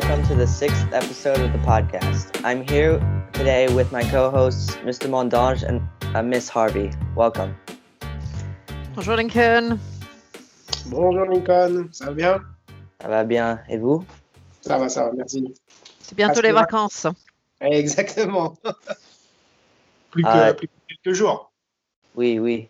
welcome to the sixth episode of the podcast. I'm here today with my co-hosts, Mr. Mondange and uh, Miss Harvey. Welcome. Bonjour Lincoln. Bonjour Lincoln, ça va bien Ça va bien. Et vous Ça va, ça va, merci. C'est bientôt Parce les que- vacances. Exactement. plus, que, Ah. plus que quelques jours. Oui, oui.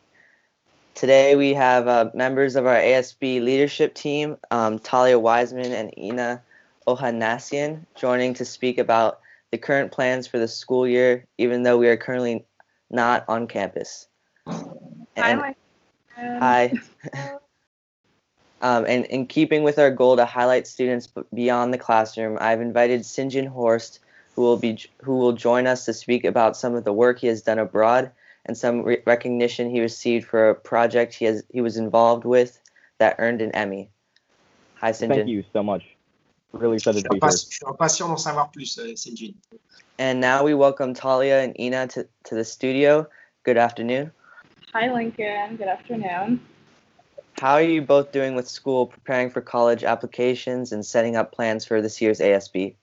Today we have uh, members of our ASB leadership team, um, Talia Wiseman and Ina Ohanassian, joining to speak about the current plans for the school year, even though we are currently not on campus. And- Hi. um, and in keeping with our goal to highlight students beyond the classroom, I've invited Sinjin Horst, who will be who will join us to speak about some of the work he has done abroad and some re- recognition he received for a project he has he was involved with that earned an Emmy. Hi, Sinjin. Thank you so much. Really Je excited to be here. impatient, je suis impatient d'en savoir plus, Sinjin. And now we welcome Talia and Ina to, to the studio. Good afternoon. Hi, Lincoln. Good afternoon. How are you both doing with school, preparing for college applications and setting up plans for this year's ASB?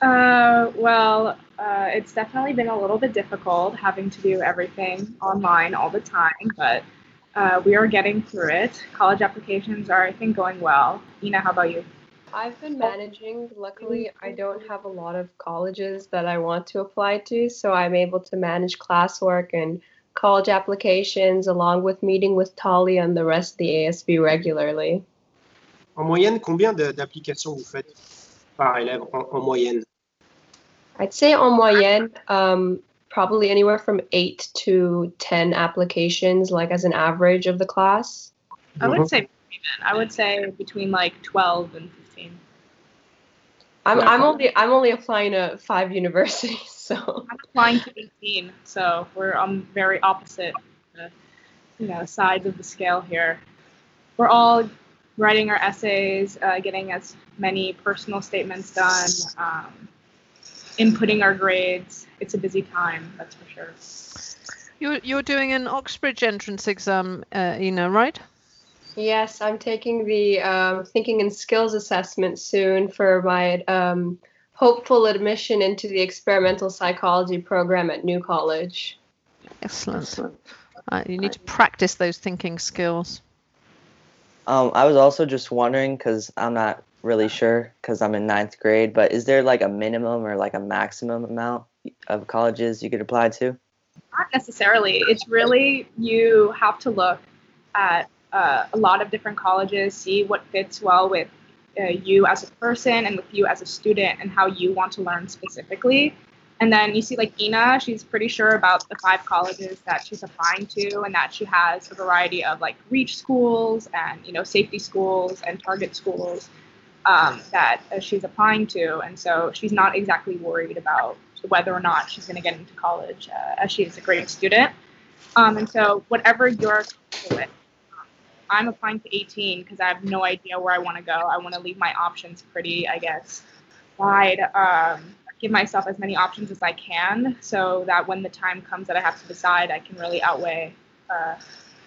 Uh, well, uh, it's definitely been a little bit difficult having to do everything online all the time, but uh, we are getting through it. College applications are, I think, going well. Ina, how about you? I've been managing. Luckily, I don't have a lot of colleges that I want to apply to, so I'm able to manage classwork and college applications along with meeting with Tali and the rest of the ASB regularly. En moyenne, combien d'applications vous faites par élève en, en moyenne I'd say en moyenne, um, probably anywhere from 8 to 10 applications, like as an average of the class. I would say. I would say between like 12 and 15. I'm, Yeah. I'm only I'm only applying to five universities, so I'm applying to 18, so we're on very opposite, uh, you know, sides of the scale here. We're all writing our essays, uh, getting as many personal statements done, um, inputting our grades. It's a busy time, that's for sure. You're you're doing an Oxbridge entrance exam, uh, Ina, right? Yes, I'm taking the um, thinking and skills assessment soon for my um, hopeful admission into the experimental psychology program at New College. Excellent. Uh, you need to practice those thinking skills. Um, I was also just wondering because I'm not really sure because I'm in ninth grade, but is there like a minimum or like a maximum amount of colleges you could apply to? Not necessarily. It's really you have to look at uh, a lot of different colleges, see what fits well with uh, you as a person and with you as a student, and how you want to learn specifically. And then you see, like Ina, she's pretty sure about the five colleges that she's applying to, and that she has a variety of like reach schools and you know safety schools and target schools um, that uh, she's applying to, and so she's not exactly worried about whether or not she's going to get into college, uh, as she is a great student. Um, and so, whatever um, I'm applying to 18 because I have no idea where I want to go. I want to leave my options pretty, I guess, wide. Um, give myself as many options as I can, so that when the time comes that I have to decide, I can really outweigh uh,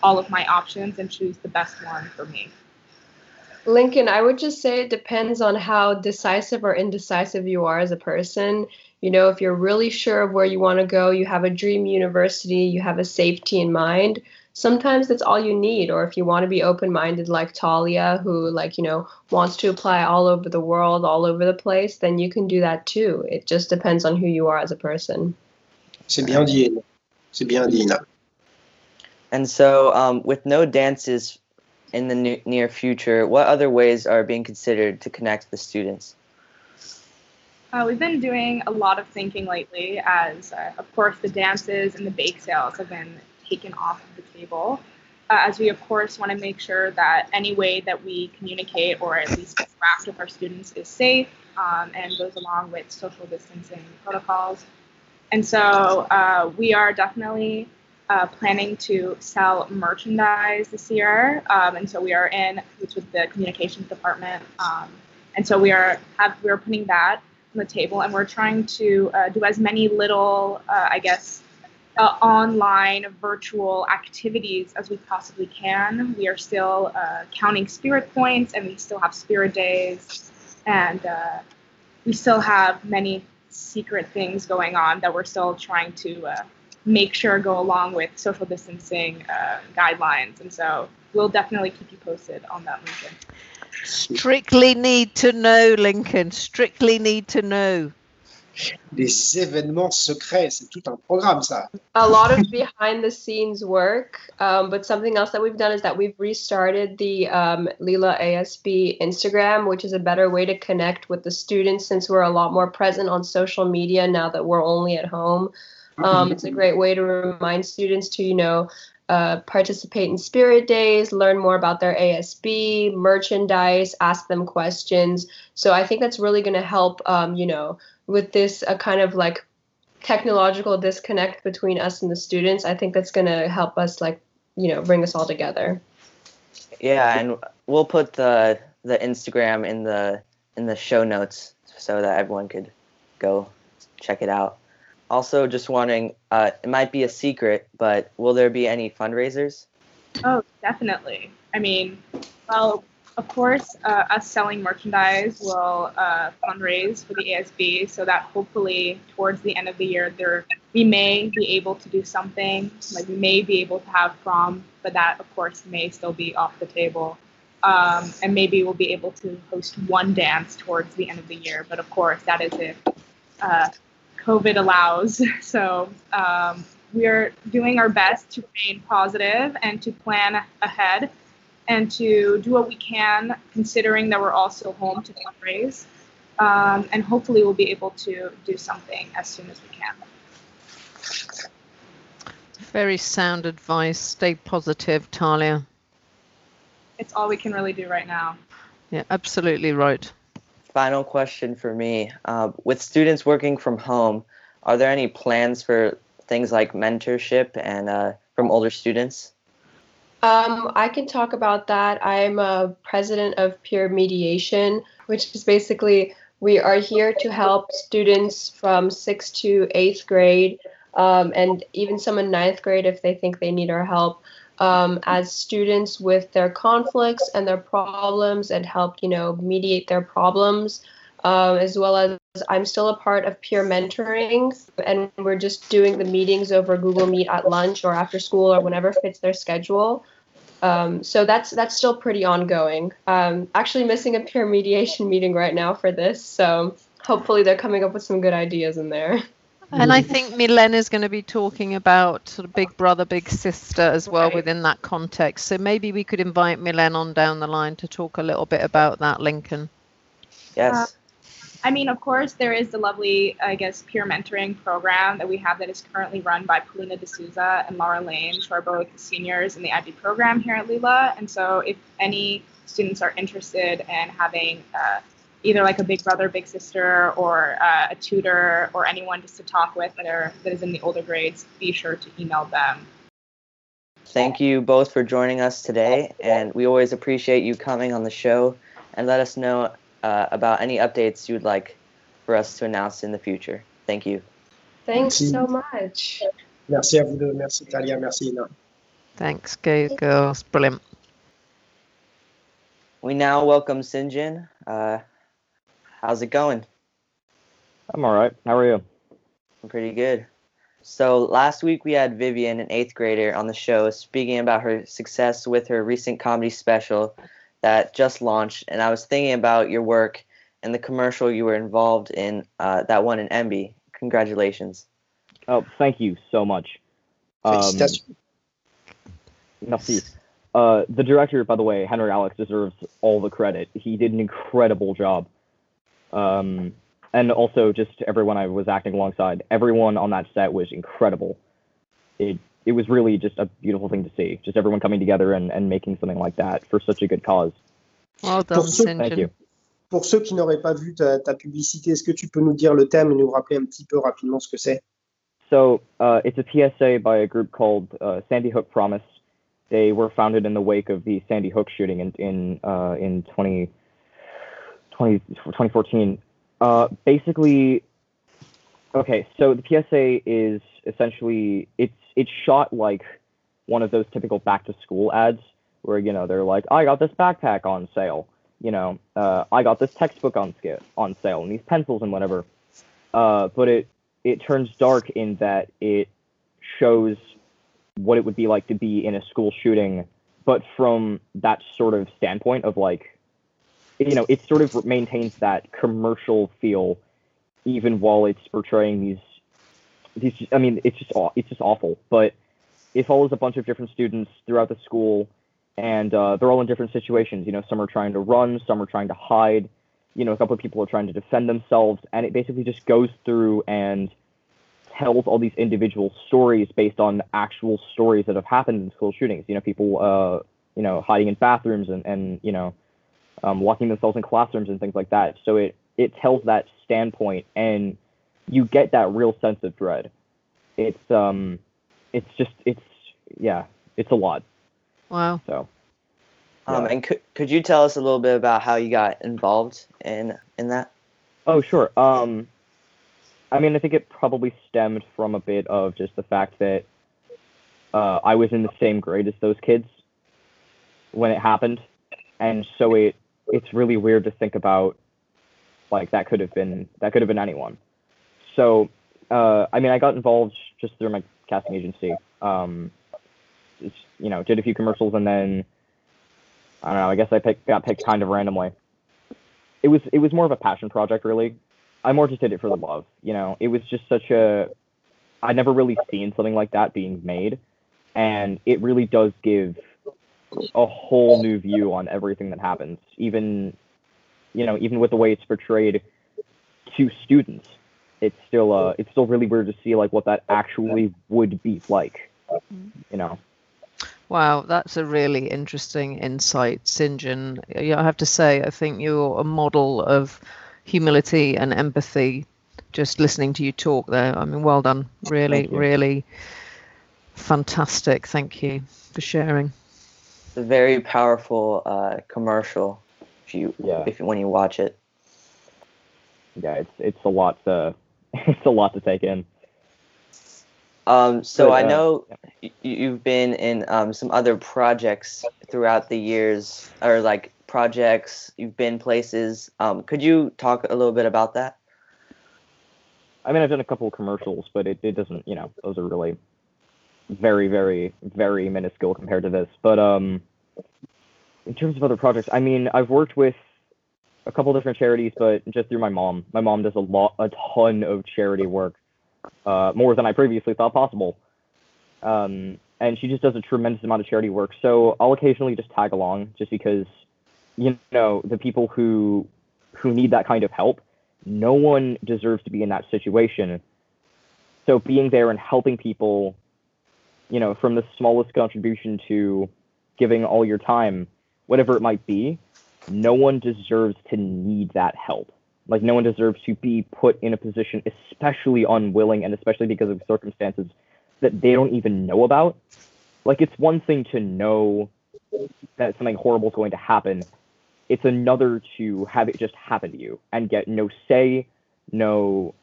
all of my options and choose the best one for me. Lincoln, I would just say it depends on how decisive or indecisive you are as a person. You know, if you're really sure of where you want to go, you have a dream university, you have a safety in mind, sometimes that's all you need. Or if you want to be open minded, like Talia, who, like, you know, wants to apply all over the world, all over the place, then you can do that too. It just depends on who you are as a person. C'est bien dit, C'est bien dit, Ina. And so, um, with no dances in the near future, what other ways are being considered to connect the students? Uh, we've been doing a lot of thinking lately, as uh, of course the dances and the bake sales have been taken off of the table. Uh, as we of course want to make sure that any way that we communicate or at least interact with our students is safe um, and goes along with social distancing protocols. And so uh, we are definitely uh, planning to sell merchandise this year, um, and so we are in it's with the communications department, um, and so we are have we're putting that on the table, and we're trying to uh, do as many little, uh, I guess, online virtual activities as we possibly can. We are still uh, counting spirit points, and we still have spirit days, and uh, we still have many secret things going on that we're still trying to uh, make sure go along with social distancing uh, guidelines. And so we'll definitely keep you posted on that, Lincoln. Strictly need to know, Lincoln. Strictly need to know. Les événements secrets, c'est tout un programme, ça. a lot of behind the scenes work. Um, but something else that we've done is that we've restarted the um, Lila ASB Instagram, which is a better way to connect with the students since we're a lot more present on social media now that we're only at home. Um, it's a great way to remind students to, you know, uh, participate in spirit days, learn more about their ASB, merchandise, ask them questions. So I think that's really going to help, um, you know, with this a kind of like technological disconnect between us and the students. I think that's going to help us, like, you know, bring us all together. Yeah, and we'll put the the Instagram in the in the show notes so that everyone could go check it out. Also, just wondering, uh, it might be a secret, but will there be any fundraisers? Oh, definitely. I mean, well, of course, uh, us selling merchandise will uh, fundraise for the ASB, so that hopefully towards the end of the year, there we may be able to do something. Like we may be able to have prom, but that of course may still be off the table. Um, and maybe we'll be able to host one dance towards the end of the year, but of course that is if uh, COVID allows. So um, we're doing our best to remain positive and to plan ahead and to do what we can, considering that we're also home to fundraise. Um, and hopefully, we'll be able to do something as soon as we can. Very sound advice. Stay positive, Talia. It's all we can really do right now. Yeah, absolutely right. Final question for me. Uh, with students working from home, are there any plans for things like mentorship and uh, from older students? Um, I can talk about that. I'm a president of Peer Mediation, which is basically we are here to help students from sixth to eighth grade, um, and even some in ninth grade if they think they need our help. Um, as students with their conflicts and their problems, and help you know mediate their problems. Um, as well as I'm still a part of peer mentoring, and we're just doing the meetings over Google Meet at lunch or after school or whenever fits their schedule. Um, so that's that's still pretty ongoing. Um, actually, missing a peer mediation meeting right now for this, so hopefully they're coming up with some good ideas in there. And I think Milen is going to be talking about sort of big brother, big sister as well Right. within that context. So maybe we could invite Milen on down the line to talk a little bit about that, Lincoln. Yes. I mean, of course, there is the lovely, I guess, peer mentoring program that we have that is currently run by Paulina D'Souza and Laura Lane, who are both seniors in the IB program here at Lila. And so, if any students are interested in having uh, either like a big brother, big sister, or uh, a tutor, or anyone just to talk with that, are, that is in the older grades, be sure to email them. Thank you both for joining us today, and we always appreciate you coming on the show and let us know uh, about any updates you'd like for us to announce in the future. Thank you. Thanks Merci. so much. Merci à vous deux. Merci Talia. Merci Ina. Thanks, go girls. Brilliant. We now welcome Sinjin. Uh, how's it going? I'm all right. How are you? I'm pretty good. So last week we had Vivian, an eighth grader, on the show speaking about her success with her recent comedy special that just launched. And I was thinking about your work and the commercial you were involved in uh, that one in Emmy. Congratulations. Oh, thank you so much. Um, Félicitations. merci. Uh, the director, by the way, Henry Alex, deserves all the credit. He did an incredible job. Um, and also just everyone I was acting alongside. Everyone on that set was incredible. It it was really just a beautiful thing to see. Just everyone coming together and, and making something like that for such a good cause. Well done, Pour ceux- Thank you. Pour ceux qui n'auraient pas vu ta, ta publicité, est-ce que tu peux nous dire le thème et nous rappeler un petit peu rapidement ce que c'est So uh, it's a PSA by a group called uh, Sandy Hook Promise. They were founded in the wake of the Sandy Hook shooting in in uh, in 20, 20 2014. Uh, basically, okay. So the PSA is essentially it's it's shot like one of those typical back to school ads where you know they're like, I got this backpack on sale, you know, uh, I got this textbook on scale, on sale and these pencils and whatever. Uh, but it it turns dark in that it shows what it would be like to be in a school shooting, but from that sort of standpoint of like, you know, it sort of maintains that commercial feel, even while it's portraying these these. I mean, it's just it's just awful, but it follows a bunch of different students throughout the school and uh, they're all in different situations. You know, some are trying to run, some are trying to hide. You know, a couple of people are trying to defend themselves, and it basically just goes through and tells all these individual stories based on actual stories that have happened in school shootings. You know, people, uh, you know, hiding in bathrooms and and you know, um, locking themselves in classrooms and things like that. So it it tells that standpoint, and you get that real sense of dread. It's um, it's just it's yeah, it's a lot. Wow. So. Um, and could, could you tell us a little bit about how you got involved in in that? Oh, sure. Um, I mean, I think it probably stemmed from a bit of just the fact that uh, I was in the same grade as those kids when it happened, and so it it's really weird to think about like that could have been that could have been anyone. So, uh, I mean, I got involved just through my casting agency. Um, just, you know, did a few commercials and then I don't know. I guess I picked, got picked kind of randomly. It was it was more of a passion project, really. I more just did it for the love. You know, it was just such a. I'd never really seen something like that being made, and it really does give a whole new view on everything that happens. Even, you know, even with the way it's portrayed to students, it's still uh, it's still really weird to see like what that actually would be like. You know. Wow, that's a really interesting insight, St. John. Yeah, I have to say, I think you're a model of humility and empathy. Just listening to you talk there, I mean, well done. Really, really fantastic. Thank you for sharing. It's a very powerful uh, commercial. You, Yeah. if when you watch it. Yeah, it's it's a lot to it's a lot to take in. Um, so But, I uh, know y- you've been in um, some other projects throughout the years, or like projects. You've been places. Um, could you talk a little bit about that? I mean, I've done a couple of commercials, but it, it doesn't, you know, those are really very, very, very minuscule compared to this. But um, in terms of other projects, I mean, I've worked with a couple different charities, but just through my mom. My mom does a lot, a ton of charity work, uh, more than I previously thought possible. Um, and she just does a tremendous amount of charity work. So I'll occasionally just tag along, just because, you know, the people who who need that kind of help no one deserves to be in that situation. So being there and helping people, you know, from the smallest contribution to giving all your time, whatever it might be, no one deserves to need that help. Like no one deserves to be put in a position, especially unwilling and especially because of circumstances that they don't even know about. Like it's one thing to know that something horrible is going to happen it's another to have it just happen to you and get no say, no,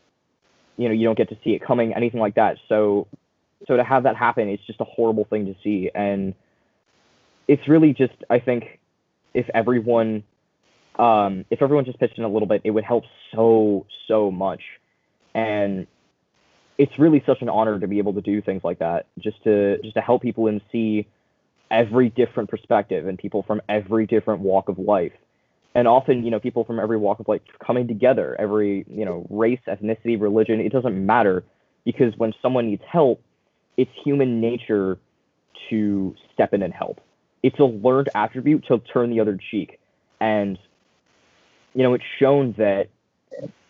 you know, you don't get to see it coming, anything like that. So, so to have that happen, it's just a horrible thing to see, and it's really just, I think, if everyone, um, if everyone just pitched in a little bit, it would help so, so much, and it's really such an honor to be able to do things like that, just to just to help people and see every different perspective and people from every different walk of life. And often you know people from every walk of life coming together every you know race ethnicity religion it doesn't matter. Because when someone needs help it's human nature to step in and help it's a learned attribute to turn the other cheek. And you know it's shown that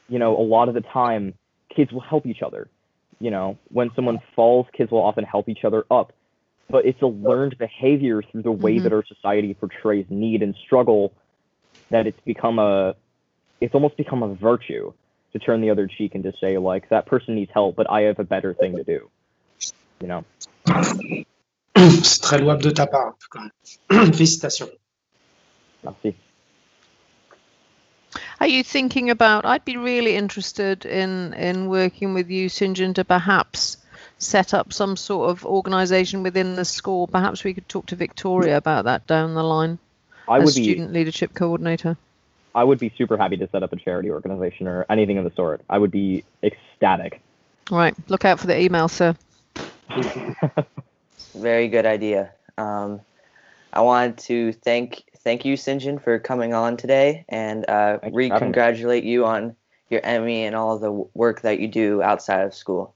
you know a lot of the time kids will help each other. You know when someone falls kids will often help each other up. But it's a learned behavior through the way Mhm. that our society portrays need and struggle that it's become a it's almost become a virtue to turn the other cheek and to say like that person needs help but i have a better thing to do you know C'est très louable de ta part, en tout cas. Félicitations. Merci. Are you thinking about? I'd be really interested in in working with you, St. John, to perhaps set up some sort of organisation within the school. Perhaps we could talk to Victoria about that down the line. I as would be student leadership coordinator. I would be super happy to set up a charity organization or anything of the sort. I would be ecstatic. Right, look out for the email, sir. Very good idea. Um, I wanted to thank thank you, Sinjin, for coming on today, and uh, Thanks for having me. re-congratulate you on your Emmy and all the work that you do outside of school.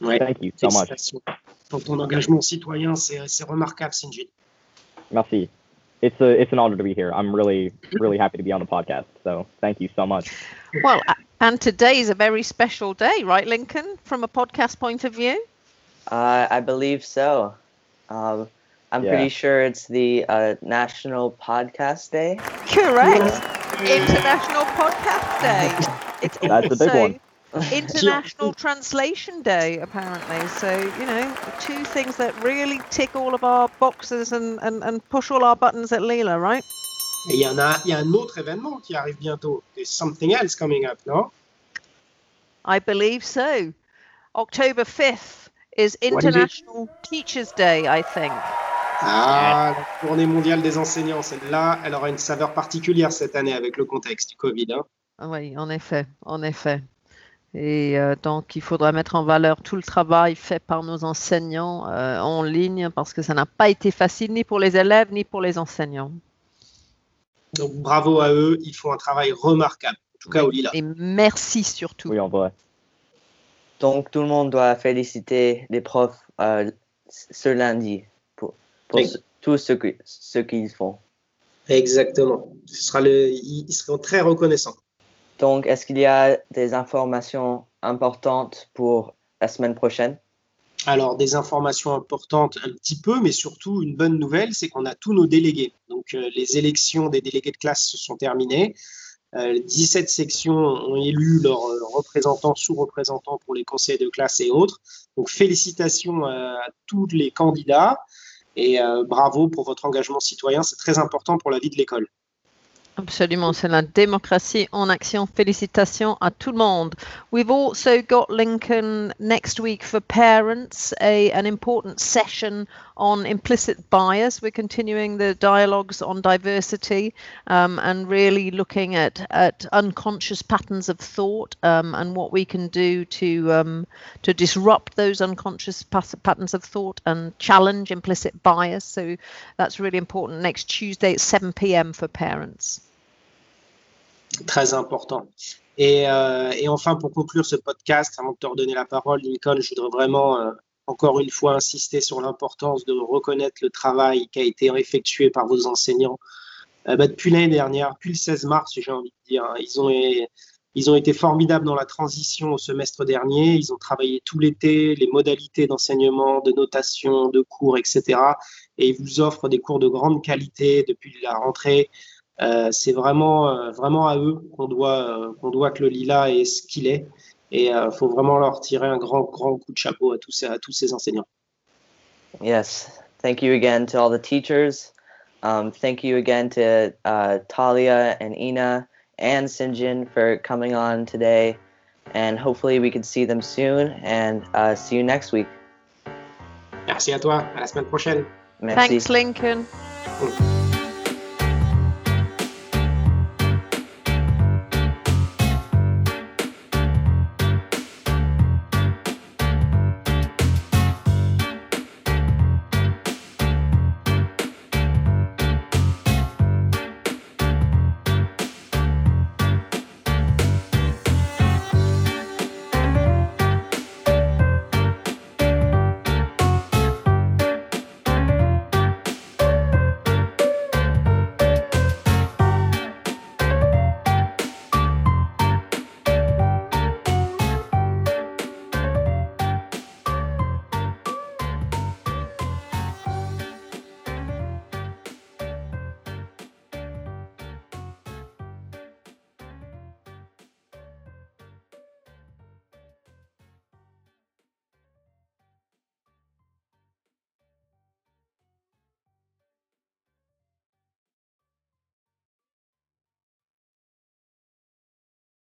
Ouais. Thank you so much. Félicitations. Pour ton engagement citoyen, c'est c'est remarquable, Sinjin. Merci. It's a it's an honor to be here. I'm really really happy to be on the podcast. So thank you so much. Well, and today is a very special day, right, Lincoln, from a podcast point of view? Uh, I believe so. Um, I'm Yeah. pretty sure it's the uh, National Podcast Day. Correct. International Podcast Day. It's That's a big one. International Translation Day, apparently. So, you know, two things that really tick all of our boxes and, and, and push all our buttons at Lila, right? Et il y en a, il y a un autre événement qui arrive bientôt. There's something else coming up, no? I believe so. October 5th is? International Teachers Day, I think. Ah, la tournée mondiale des enseignants, celle-là, elle aura une saveur particulière cette année avec le contexte du Covid. hein. Ah Oui, en effet, en effet. Et euh, donc, il faudra mettre en valeur tout le travail fait par nos enseignants euh, en ligne parce que ça n'a pas été facile ni pour les élèves ni pour les enseignants. Donc bravo à eux, ils font un travail remarquable. En tout cas, au Lila. Et merci surtout. Oui, en vrai. Donc tout le monde doit féliciter les profs euh, ce lundi pour, pour Oui. ce- tout ce qu'ils font. Exactement. Ce sera le, ils seront très reconnaissants. Donc est-ce qu'il y a des informations importantes pour la semaine prochaine? Alors, des informations importantes un petit peu, mais surtout une bonne nouvelle, c'est qu'on a tous nos délégués. Donc, euh, les élections des délégués de classe se sont terminées. Euh, les 17 sections ont élu leurs euh, représentants, sous-représentants pour les conseils de classe et autres. Donc, félicitations euh, à tous les candidats et euh, bravo pour votre engagement citoyen. C'est très important pour la vie de l'école. Absolument, c'est la démocratie en action. Félicitations à tout le monde. We've also got Lincoln next week for parents, a an important session on implicit bias. We're continuing the dialogues on diversity um, and really looking at at unconscious patterns of thought um, and what we can do to um, to disrupt those unconscious patterns of thought and challenge implicit bias. So that's really important. Next Tuesday at 7 p.m. for parents. Très important. Et, euh, et enfin, pour conclure ce podcast, avant de te redonner la parole, Lincoln, je voudrais vraiment euh, encore une fois insister sur l'importance de reconnaître le travail qui a été effectué par vos enseignants Euh, bah, depuis l'année dernière, depuis le 16 mars, j'ai envie de dire. hein. ils, ont, ils ont été formidables dans la transition au semestre dernier. Ils ont travaillé tout l'été, les modalités d'enseignement, de notation, de cours, etc. Et ils vous offrent des cours de grande qualité depuis la rentrée. Euh, c'est vraiment, euh, vraiment à eux qu'on doit, euh, qu'on doit que le Lila est ce qu'il est. Et il faut vraiment leur tirer un grand, grand coup de chapeau à tous ces, à tous ces enseignants. Yes. Thank you again to all the teachers. Um, thank you again to uh, Talia and Ina and Sinjin for coming on today. And hopefully we can see them soon and uh, see you next week. Merci à toi. À la semaine prochaine. Merci. Thanks, Lincoln. Mm.